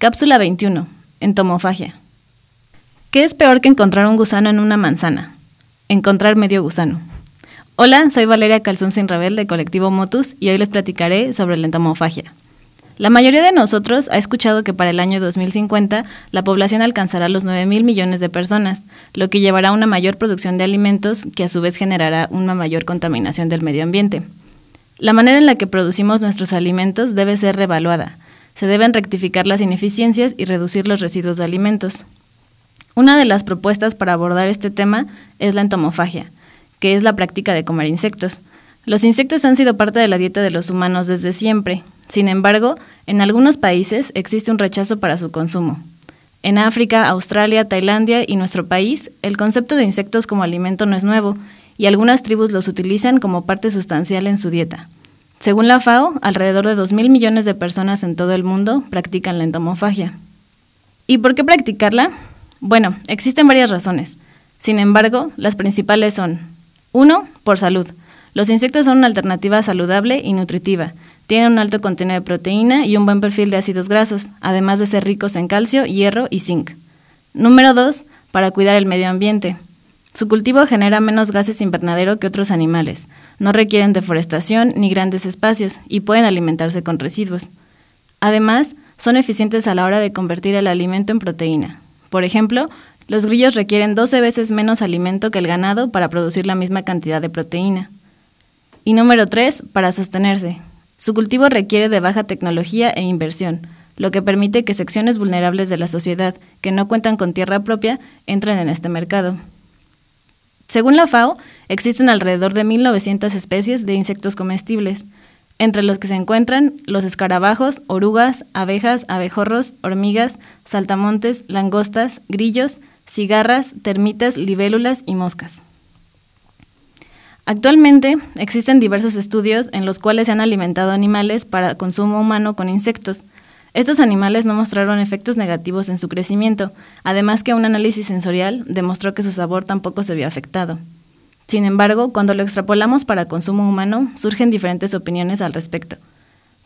Cápsula 21. Entomofagia. ¿Qué es peor que encontrar un gusano en una manzana? Encontrar medio gusano. Hola, soy Valeria Calzón Sin de Colectivo Motus y hoy les platicaré sobre la entomofagia. La mayoría de nosotros ha escuchado que para el año 2050 la población alcanzará los 9 mil millones de personas, lo que llevará a una mayor producción de alimentos que a su vez generará una mayor contaminación del medio ambiente. La manera en la que producimos nuestros alimentos debe ser revaluada, se deben rectificar las ineficiencias y reducir los residuos de alimentos. Una de las propuestas para abordar este tema es la entomofagia, que es la práctica de comer insectos. Los insectos han sido parte de la dieta de los humanos desde siempre. Sin embargo, en algunos países existe un rechazo para su consumo. En África, Australia, Tailandia y nuestro país, el concepto de insectos como alimento no es nuevo, y algunas tribus los utilizan como parte sustancial en su dieta. Según la FAO, alrededor de 2.000 millones de personas en todo el mundo practican la entomofagia. ¿Y por qué practicarla? Bueno, existen varias razones. Sin embargo, las principales son 1. Por salud. Los insectos son una alternativa saludable y nutritiva. Tienen un alto contenido de proteína y un buen perfil de ácidos grasos, además de ser ricos en calcio, hierro y zinc. Número 2. Para cuidar el medio ambiente. Su cultivo genera menos gases invernadero que otros animales, no requieren deforestación ni grandes espacios y pueden alimentarse con residuos. Además, son eficientes a la hora de convertir el alimento en proteína. Por ejemplo, los grillos requieren 12 veces menos alimento que el ganado para producir la misma cantidad de proteína. Y número 3, para sostenerse. Su cultivo requiere de baja tecnología e inversión, lo que permite que secciones vulnerables de la sociedad que no cuentan con tierra propia entren en este mercado. Según la FAO, existen alrededor de 1.900 especies de insectos comestibles, entre los que se encuentran los escarabajos, orugas, abejas, abejorros, hormigas, saltamontes, langostas, grillos, cigarras, termitas, libélulas y moscas. Actualmente existen diversos estudios en los cuales se han alimentado animales para consumo humano con insectos, estos animales no mostraron efectos negativos en su crecimiento, además que un análisis sensorial demostró que su sabor tampoco se vio afectado. Sin embargo, cuando lo extrapolamos para consumo humano, surgen diferentes opiniones al respecto.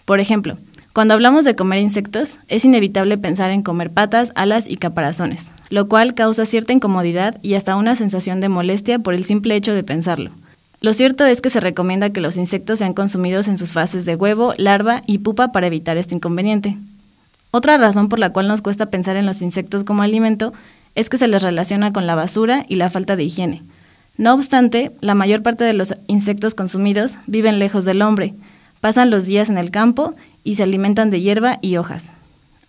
Por ejemplo, cuando hablamos de comer insectos, es inevitable pensar en comer patas, alas y caparazones, lo cual causa cierta incomodidad y hasta una sensación de molestia por el simple hecho de pensarlo. Lo cierto es que se recomienda que los insectos sean consumidos en sus fases de huevo, larva y pupa para evitar este inconveniente. Otra razón por la cual nos cuesta pensar en los insectos como alimento es que se les relaciona con la basura y la falta de higiene. No obstante, la mayor parte de los insectos consumidos viven lejos del hombre, pasan los días en el campo y se alimentan de hierba y hojas.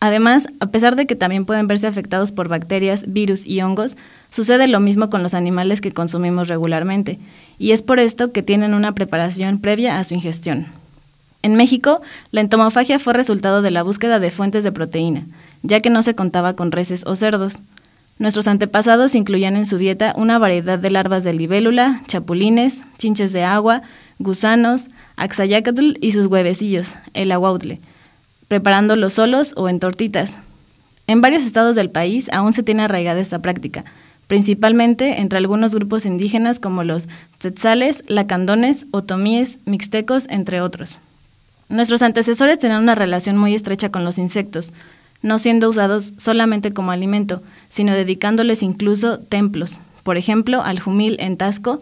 Además, a pesar de que también pueden verse afectados por bacterias, virus y hongos, sucede lo mismo con los animales que consumimos regularmente, y es por esto que tienen una preparación previa a su ingestión. En México, la entomofagia fue resultado de la búsqueda de fuentes de proteína, ya que no se contaba con reses o cerdos. Nuestros antepasados incluían en su dieta una variedad de larvas de libélula, chapulines, chinches de agua, gusanos, axayacatl y sus huevecillos, el aguautle, preparándolos solos o en tortitas. En varios estados del país aún se tiene arraigada esta práctica, principalmente entre algunos grupos indígenas como los tzetzales, lacandones, otomíes, mixtecos, entre otros. Nuestros antecesores tenían una relación muy estrecha con los insectos, no siendo usados solamente como alimento, sino dedicándoles incluso templos. Por ejemplo, al jumil en Tasco,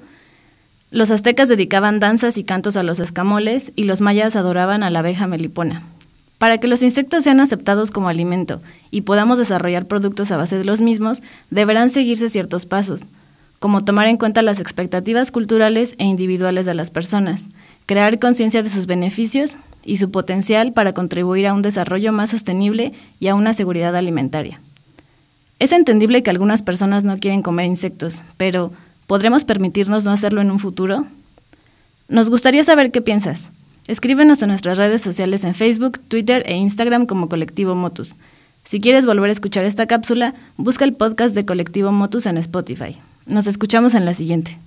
los aztecas dedicaban danzas y cantos a los escamoles y los mayas adoraban a la abeja melipona. Para que los insectos sean aceptados como alimento y podamos desarrollar productos a base de los mismos, deberán seguirse ciertos pasos, como tomar en cuenta las expectativas culturales e individuales de las personas, crear conciencia de sus beneficios y su potencial para contribuir a un desarrollo más sostenible y a una seguridad alimentaria. Es entendible que algunas personas no quieren comer insectos, pero ¿podremos permitirnos no hacerlo en un futuro? Nos gustaría saber qué piensas. Escríbenos en nuestras redes sociales en Facebook, Twitter e Instagram como Colectivo Motus. Si quieres volver a escuchar esta cápsula, busca el podcast de Colectivo Motus en Spotify. Nos escuchamos en la siguiente.